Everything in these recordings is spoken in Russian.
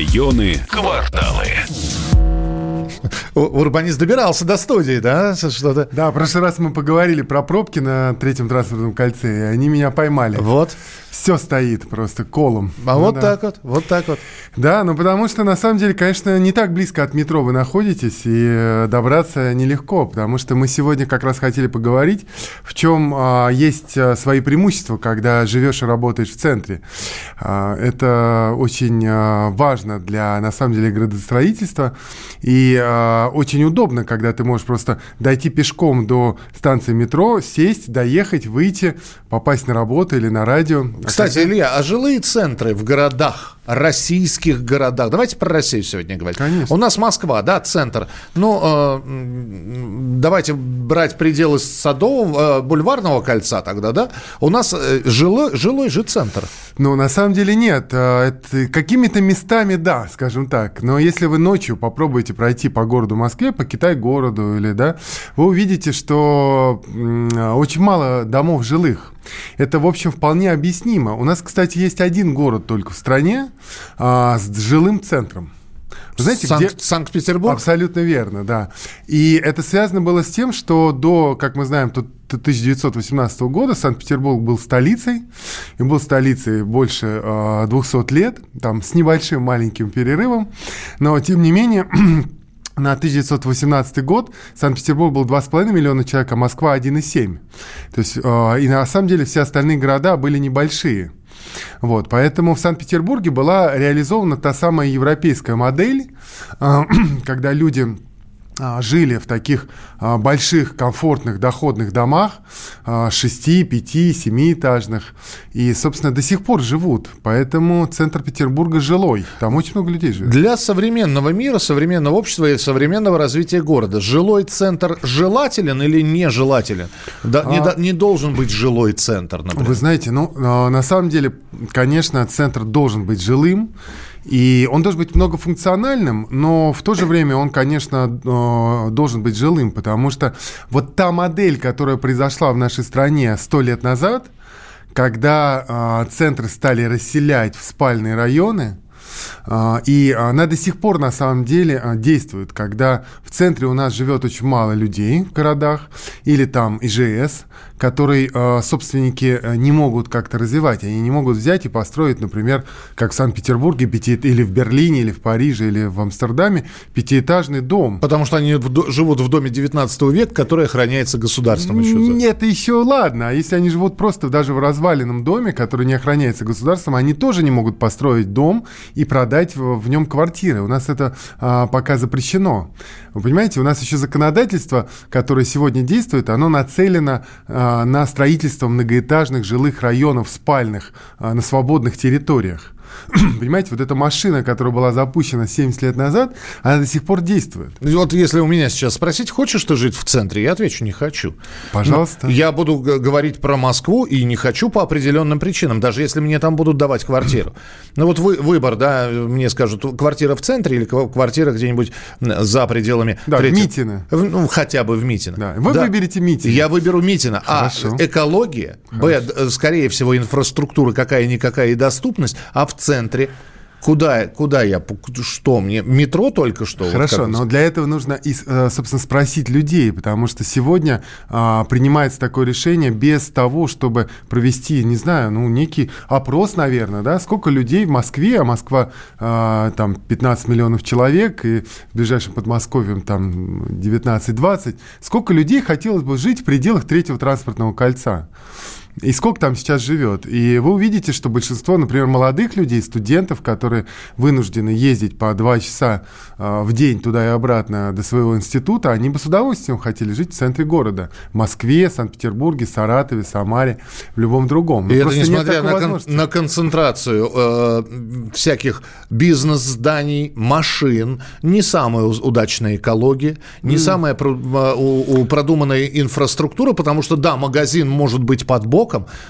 Районы, кварталы. Урбанист добирался до студии, да? Что-то. Да, в прошлый раз мы поговорили про пробки на третьем транспортном кольце, и они меня поймали. Вот. Все стоит просто колом. А Ну вот да. так вот, вот так вот. Да, ну потому что на самом деле, конечно, не так близко от метро вы находитесь, и э, добраться нелегко, потому что мы сегодня как раз хотели поговорить, в чем а, есть а, свои преимущества, когда живешь и работаешь в центре. А, это очень а, важно для, на самом деле, градостроительства, и а, очень удобно, когда ты можешь просто дойти пешком до станции метро, сесть, доехать, выйти, попасть на работу или на радио. Кстати, Илья, а жилые центры в городах, российских городах, давайте про Россию сегодня говорить. Конечно. У нас Москва, да, центр. Ну, э, давайте брать пределы Садового, э, Бульварного кольца тогда, да? У нас э, жилой, жилой же центр. Ну, на самом деле нет. А, Это какими-то местами, да, скажем так. Но если вы ночью попробуете пройти по городу Москве, по Китай-городу или, да, вы увидите, что очень мало домов жилых. Это, в общем, вполне объяснимо. У нас, кстати, есть один город только в стране а, с жилым центром. Вы знаете, Санк- где... Санкт-Петербург? Абсолютно верно, да. И это связано было с тем, что до, как мы знаем, тут 1918 года Санкт-Петербург был столицей, и был столицей больше э, 200 лет, там с небольшим маленьким перерывом, но тем не менее на 1918 год Санкт-Петербург был 2,5 миллиона человек, а Москва 1,7. То есть, э, и на самом деле все остальные города были небольшие. Вот, поэтому в Санкт-Петербурге была реализована та самая европейская модель, э, когда люди жили в таких а, больших, комфортных, доходных домах, а, 6, 5, 7-этажных, и, собственно, до сих пор живут. Поэтому центр Петербурга жилой. Там очень много людей живет. Для современного мира, современного общества и современного развития города жилой центр желателен или нежелателен? Да, не, А. не должен быть жилой центр, например. Вы знаете, ну, а, на самом деле, конечно, центр должен быть жилым, и он должен быть многофункциональным, но в то же время он, конечно, э, должен быть жилым, потому что вот та модель, которая произошла в нашей стране сто лет назад, когда а, центры стали расселять в спальные районы, И она до сих пор на самом деле а, действует, когда в центре у нас живет очень мало людей в городах, или там ИЖС, который а, собственники а, не могут как-то развивать. Они не могут взять и построить, например, как в Санкт-Петербурге, пяти... или в Берлине, или в Париже, или в Амстердаме, пятиэтажный дом. Потому что они в живут в доме 19 века, который охраняется государством еще. за- Нет, еще ладно. А если они живут просто даже в разваленном доме, который не охраняется государством, они тоже не могут построить дом и продать в, в нем квартиры. У нас это а, пока запрещено. Вы понимаете, у нас еще законодательство, которое сегодня действует, оно нацелено а, на строительство многоэтажных жилых районов спальных а, на свободных территориях. Понимаете, вот эта машина, которая была запущена 70 лет назад, она до сих пор действует. И Вот если у меня сейчас спросить, хочешь ты жить в центре, я отвечу, не хочу. Пожалуйста. Но Я буду говорить про Москву и не хочу по определенным причинам, даже если мне там будут давать квартиру. Ну вот вы, выбор, да, мне скажут, квартира в центре или ква- квартира где-нибудь за пределами Да, в третьего- Митино. В- ну, хотя бы в Митино. Да. Вы выберете Митино. Я выберу Митино. Хорошо. А, экология, б, д- скорее всего, инфраструктура какая-никакая и доступность, а в центре Куда, куда я, что мне, метро только что? Вот Хорошо, вы но для этого нужно, и, э, собственно, спросить людей, потому что сегодня а, принимается такое решение без того, чтобы провести, не знаю, ну, некий опрос, наверное, да, сколько людей в Москве, а Москва а, там 15 миллионов человек, и в ближайшем Подмосковье там 19-20, сколько людей хотелось бы жить в пределах третьего транспортного кольца? И сколько там сейчас живет. И вы увидите, что большинство, например, молодых людей, студентов, которые вынуждены ездить по два часа э, в день туда и обратно до своего института, они бы с удовольствием хотели жить в центре города. В Москве, Санкт-Петербурге, Саратове, Самаре, в любом другом. И Ну, это несмотря на, кон- на концентрацию э, всяких бизнес-зданий, машин, не самая удачная экология, не самая про- э, у- у- продуманная инфраструктура, потому что, да, магазин может быть под боком,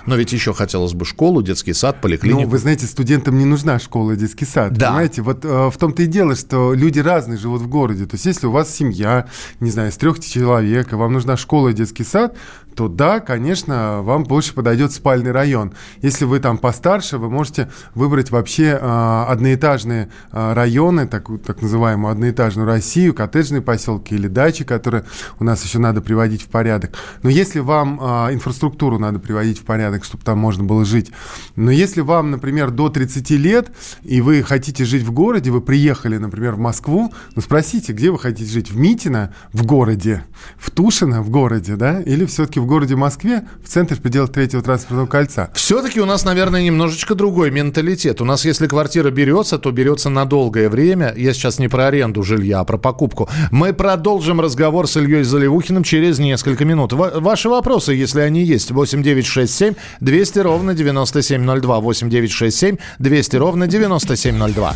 но ведь еще хотелось бы школу, детский сад, поликлинику. Ну, вы знаете, студентам не нужна школа и детский сад. Да. Понимаете, вот э, в том-то и дело, что люди разные живут в городе. То есть, если у вас семья, не знаю, из трех человек, и вам нужна школа и детский сад, то да, конечно, вам больше подойдет спальный район. Если вы там постарше, вы можете выбрать вообще э, одноэтажные э, районы, так, так называемую одноэтажную Россию, коттеджные поселки или дачи, которые у нас еще надо приводить в порядок. Но если вам э, инфраструктуру надо приводить в порядок, чтобы там можно было жить, но если вам, например, до 30 лет, и вы хотите жить в городе, вы приехали, например, в Москву, ну спросите, где вы хотите жить? В Митино в городе, в Тушино в городе, да, или все-таки в городе Москве, в центре в пределах третьего транспортного кольца. Все-таки у нас, наверное, немножечко другой менталитет. У нас, если квартира берется, то берется на долгое время. Я сейчас не про аренду жилья, а про покупку. Мы продолжим разговор с Ильей Заливухиным через несколько минут. Ваши вопросы, если они есть. 8967 200 ровно 9702. 8967 200 ровно 9702.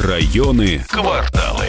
Районы, кварталы.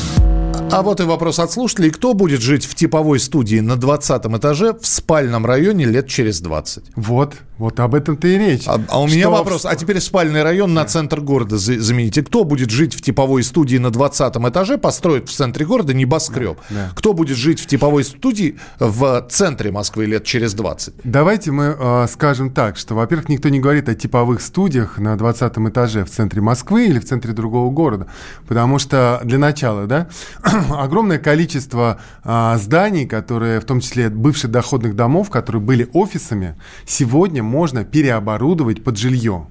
А вот и вопрос от слушателей. Кто будет жить в типовой студии на 20 этаже в спальном районе лет через 20? Вот, вот об этом-то и речь. А, а у меня Что вопрос. А теперь спальный район на центр города замените. Кто будет жить в типовой студии на 20 этаже, построит в центре города небоскреб? Да, да. Кто будет жить в типовой студии в центре Москвы лет через 20? Давайте мы э, скажем так, что, во-первых, никто не говорит о типовых студиях на 20 этаже в центре Москвы или в центре другого города. Потому что, для начала, да, огромное количество а, зданий, которые, в том числе бывших доходных домов, которые были офисами, сегодня можно переоборудовать под жилье.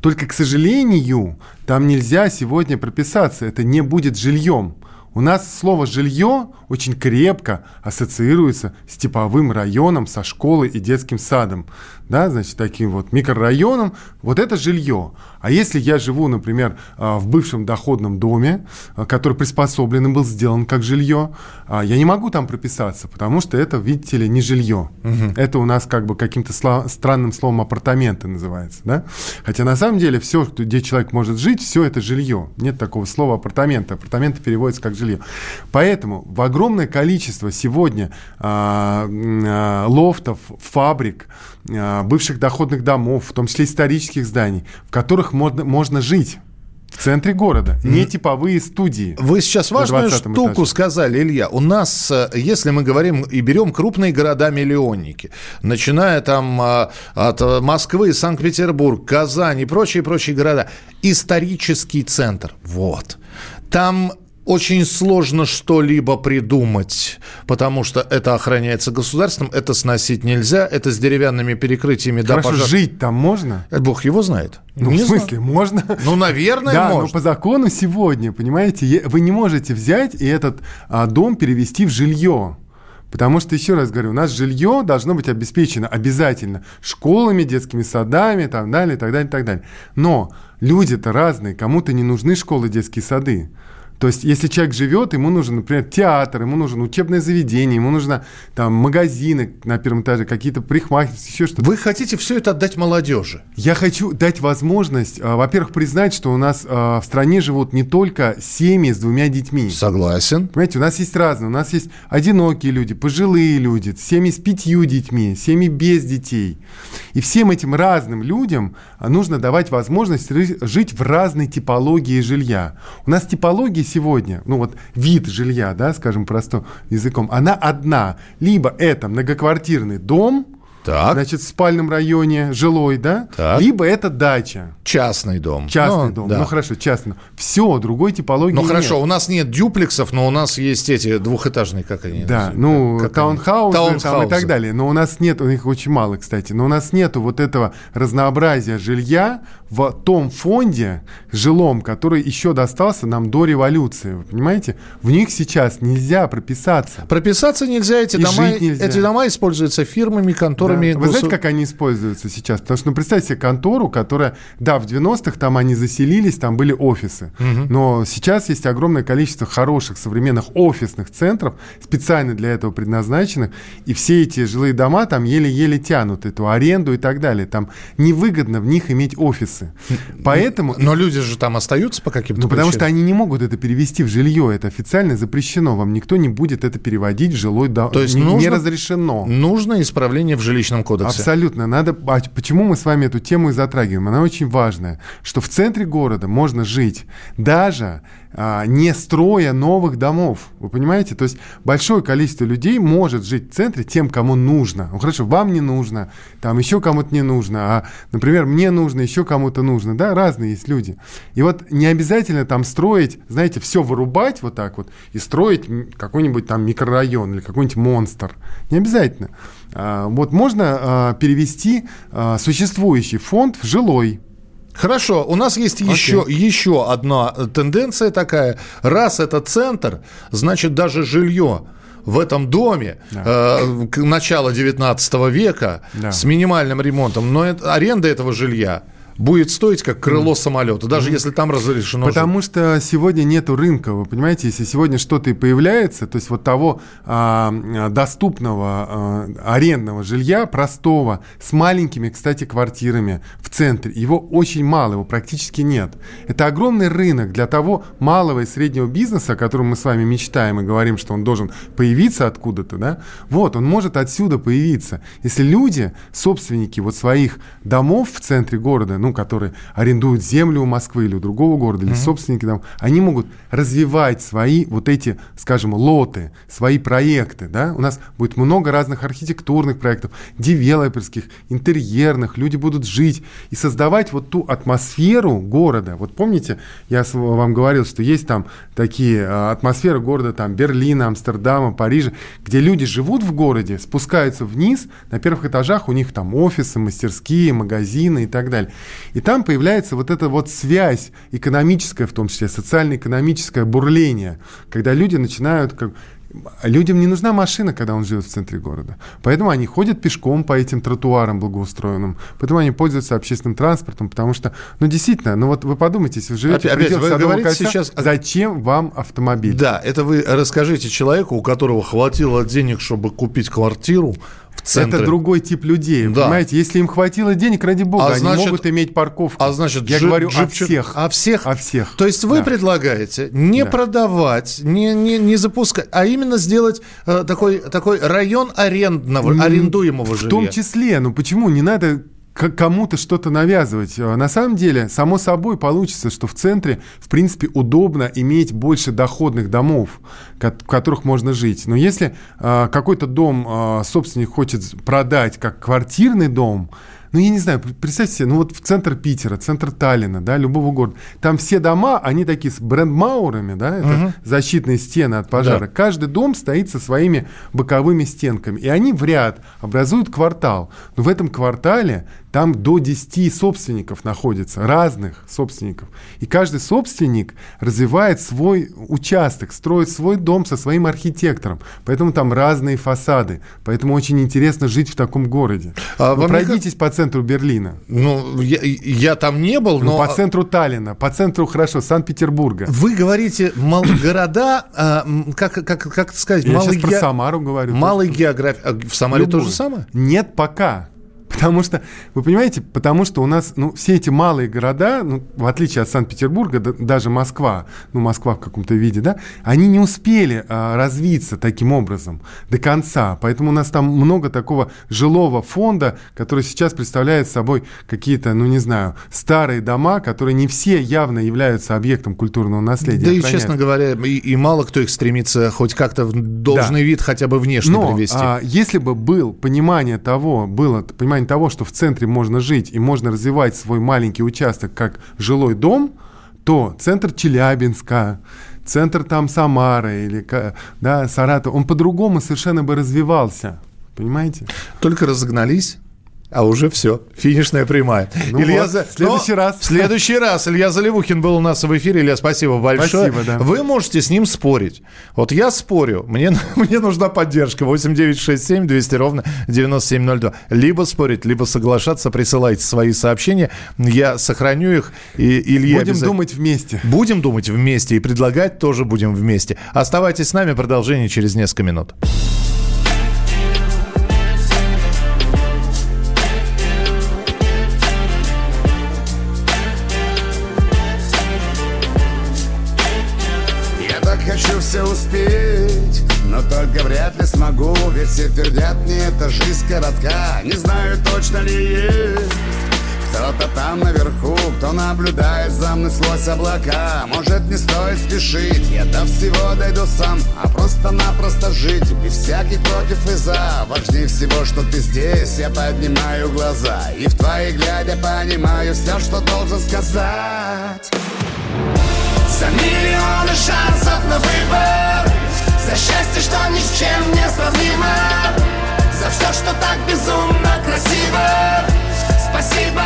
Только, к сожалению, там нельзя сегодня прописаться. Это не будет жильем. У нас слово «жилье» очень крепко ассоциируется с типовым районом, со школой и детским садом да, значит, таким вот микрорайоном, вот это жилье. А если я живу, например, а, в бывшем доходном доме, а, который приспособлен и был сделан как жилье, а, я не могу там прописаться, потому что это, видите ли, не жилье. Угу. Это у нас как бы каким-то странным словом апартаменты называется, да? Хотя на самом деле все, где человек может жить, все это жилье. Нет такого слова апартаменты. Апартаменты переводятся как жилье. Поэтому в огромное количество сегодня лофтов, фабрик, а, бывших доходных домов, в том числе исторических зданий, в которых можно, можно жить. В центре города, не типовые студии. Вы сейчас важную штуку этаже. сказали, Илья. У нас, э, если мы говорим и берем крупные города-миллионники, начиная там от Москвы, Санкт-Петербург, Казань и прочие-прочие города, исторический центр, вот. Там очень сложно что-либо придумать, потому что это охраняется государством, это сносить нельзя, это с деревянными перекрытиями. Хорошо, да, пожар... жить там можно? Это Бог его знает. Ну, не в смысле, знаю. можно? Ну, наверное, да, можно. но по закону сегодня, понимаете, вы не можете взять и этот а, дом перевести в жилье. Потому что, еще раз говорю, у нас жилье должно быть обеспечено обязательно школами, детскими садами, там, далее, и так далее, и так далее. Но люди-то разные, кому-то не нужны школы, детские сады. То есть, если человек живет, ему нужен, например, театр, ему нужно учебное заведение, ему нужно там магазины на первом этаже, какие-то парикмахерские, еще что-то. Вы хотите все это отдать молодежи? Я хочу дать возможность, а, во-первых, признать, что у нас а, в стране живут не только семьи с двумя детьми. Согласен. Понимаете, у нас есть разные. У нас есть одинокие люди, пожилые люди, семьи с пятью детьми, семьи без детей. И всем этим разным людям нужно давать возможность жить в разной типологии жилья. У нас типологии сегодня, ну вот вид жилья, да, скажем простым языком, она одна. Либо это многоквартирный дом, так. Значит, в спальном районе жилой, да? Так. Либо это дача. Частный дом. Частный ну, дом. Да. Ну хорошо, частный. Все, другой типологии Ну хорошо, нет. у нас нет дюплексов, но у нас есть эти двухэтажные, как они Да, ну, как таунхаусы, таунхаусы. Там и так далее. Но у нас нет, у них очень мало, кстати, но у нас нету вот этого разнообразия жилья в том фонде жилом, который еще достался нам до революции. Вы понимаете? В них сейчас нельзя прописаться. Прописаться нельзя, эти, И дома, жить нельзя. эти дома используются фирмами, конторами. Да. Вы знаете, госу- как они используются сейчас? Потому что, ну, представьте себе контору, которая, да, в 90-х там они заселились, там были офисы. Но сейчас есть огромное количество хороших современных офисных центров, специально для этого предназначенных. И все эти жилые дома там еле-еле тянут эту аренду и так далее. Там невыгодно в них иметь офисы. Поэтому... Но люди же там остаются по каким-то Ну, потому что они не могут это перевести в жилье. Это официально запрещено. Вам никто не будет это переводить в жилой дом. То есть не, не нужно- разрешено. Нужно исправление в жилищном кодексе. Абсолютно. Надо... а почему мы с вами эту тему и затрагиваем? Она очень важная. Что в центре города можно жить, даже а, не строя новых домов. Вы понимаете? То есть большое количество людей может жить в центре тем, кому нужно. Ну, хорошо, вам не нужно, там еще кому-то не нужно, а, например, мне нужно, еще кому-то нужно. Да, разные есть люди. И вот не обязательно там строить, знаете, все вырубать вот так вот и строить какой-нибудь там микрорайон или какой-нибудь монстр. Не обязательно. А, Вот можно а, перевести а, существующий фонд в жилой. Хорошо, у нас есть еще, еще одна э, тенденция такая. Раз это центр, значит даже жилье в этом доме э, к- начала 19 века Да. с минимальным ремонтом, но это- аренда этого жилья будет стоить как крыло самолета, даже если там разрешено жить. Потому что сегодня нету рынка, вы понимаете, если сегодня что-то и появляется, то есть вот того а, а, доступного а, арендного жилья, простого, с маленькими, кстати, квартирами в центре, его очень мало, его практически нет. Это огромный рынок для того малого и среднего бизнеса, о котором мы с вами мечтаем и говорим, что он должен появиться откуда-то, да? Вот, он может отсюда появиться. Если люди, собственники вот своих домов в центре города, ну, которые арендуют землю у Москвы или у другого города, или собственники там, они могут развивать свои вот эти, скажем, лоты, свои проекты, да? У нас будет много разных архитектурных проектов, девелоперских, интерьерных, люди будут жить и создавать вот ту атмосферу города. Вот помните, я вам говорил, что есть там такие а, атмосферы города, там Берлина, Амстердама, Парижа, где люди живут в городе, спускаются вниз, на первых этажах у них там офисы, мастерские, магазины и так далее. И там появляется вот эта вот связь экономическая, в том числе социально-экономическое бурление, когда люди начинают как Людям не нужна машина, когда он живет в центре города. Поэтому они ходят пешком по этим тротуарам благоустроенным. Поэтому они пользуются общественным транспортом, потому что, ну, действительно, ну вот вы подумайте, если вы живете Опять- в опять вы говорите кольца, сейчас зачем вам автомобиль? Да, это вы расскажите человеку, у которого хватило денег, чтобы купить квартиру в центре. Это другой тип людей, Да. понимаете? Если им хватило денег, ради бога, А они значит- могут иметь парковку. А значит, я джип- говорю о джипчик- всех. О всех? О всех. То есть вы Да. предлагаете не Да. продавать, не, не, не запускать, а именно сделать э, такой, такой район арендного, арендуемого В жилья. том числе, ну почему не надо кому-то что-то навязывать. Э, На самом деле, само собой получится, что в центре, в принципе, удобно иметь больше доходных домов, в которых можно жить. Но если э, какой-то дом э, собственник хочет продать как квартирный дом, ну, я не знаю, пр- представьте себе, ну вот в центр Питера, центр Таллина, да, любого города, там все дома, они такие с брендмаурами, да, это защитные стены от пожара. Да. Каждый дом стоит со своими боковыми стенками, и они в ряд образуют квартал. Но в этом квартале там до 10 собственников находится, разных собственников. И каждый собственник развивает свой участок, строит свой дом со своим архитектором. Поэтому там разные фасады. Поэтому очень интересно жить в таком городе. А Вы пройдитесь по центру Берлина. Ну, я, я там не был, Ну, но... по центру Таллина, по центру, хорошо, Санкт-Петербурга. Вы говорите мал- города, а, как, как, как сказать, Я малый про ге- Самару говорю. малой географии. А в Самаре то Любую. же самое? Нет пока. Потому что, вы понимаете, потому что у нас, ну, все эти малые города, ну, в отличие от Санкт-Петербурга, да- даже Москва, ну, Москва в каком-то виде, да, они не успели а, развиться таким образом до конца. Поэтому у нас там много такого жилого фонда, который сейчас представляет собой какие-то, ну, не знаю, старые дома, которые не все явно являются объектом культурного наследия. Да и, честно говоря, и, и мало кто их стремится хоть как-то в должный вид хотя бы внешне Но привести. а, если бы был понимание того, было понимание того, что в центре можно жить и можно развивать свой маленький участок как жилой дом, то центр Челябинска, центр там Самары или да, Саратов, он по-другому совершенно бы развивался. Понимаете? Только разогнались а уже все, финишная прямая. Ну Илья вот, За- в следующий Но раз. В следующий раз. Илья Заливухин был у нас в эфире. Илья, спасибо большое. Спасибо, да. Вы можете с ним спорить. Вот я спорю, мне, мне нужна поддержка. 8967 200 ровно 9702. Либо спорить, либо соглашаться. Присылайте свои сообщения. Я сохраню их. И Илья Будем обязательно- думать вместе. Будем думать вместе и предлагать тоже будем вместе. Оставайтесь с нами, продолжение через несколько минут. Хочу все успеть, но только вряд ли смогу Ведь все твердят мне, эта жизнь коротка Не знаю, точно ли есть кто-то там наверху, кто наблюдает за мной сквозь облака. Может не стоит спешить, я до всего дойду сам А просто-напросто жить, без всяких против и за. Важнее всего, что ты здесь, я поднимаю глаза И в твои глядя понимаю все, что должен сказать за миллионы шансов на выбор. За счастье, что ни с чем не сравнимо. За все, что так безумно красиво. Спасибо,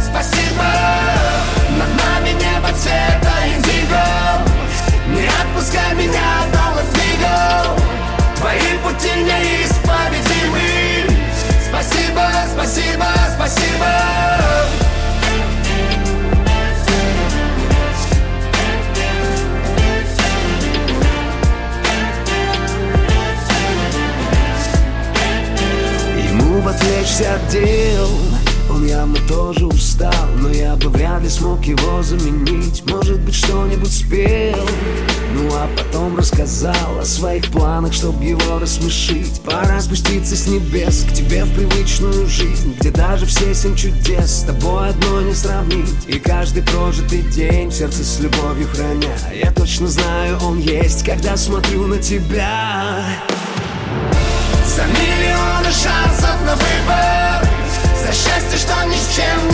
спасибо. Над нами небо цвета индиго. Не отпускай меня до Латвиго Твои пути неисповедимы. Спасибо, спасибо, спасибо Ему бы отвлечься от дел. Он явно тоже устал Но я бы вряд ли смог его заменить. Может быть что-нибудь спел. Ну а потом рассказал о своих планах Чтоб его рассмешить. Пора спуститься с небес К тебе в привычную жизнь Где даже все семь чудес С тобой одно не сравнить. И каждый прожитый день В сердце с любовью храня. Я точно знаю, он есть Когда смотрю на тебя за миллионы шансов на выбор. За счастье, что ни с чем не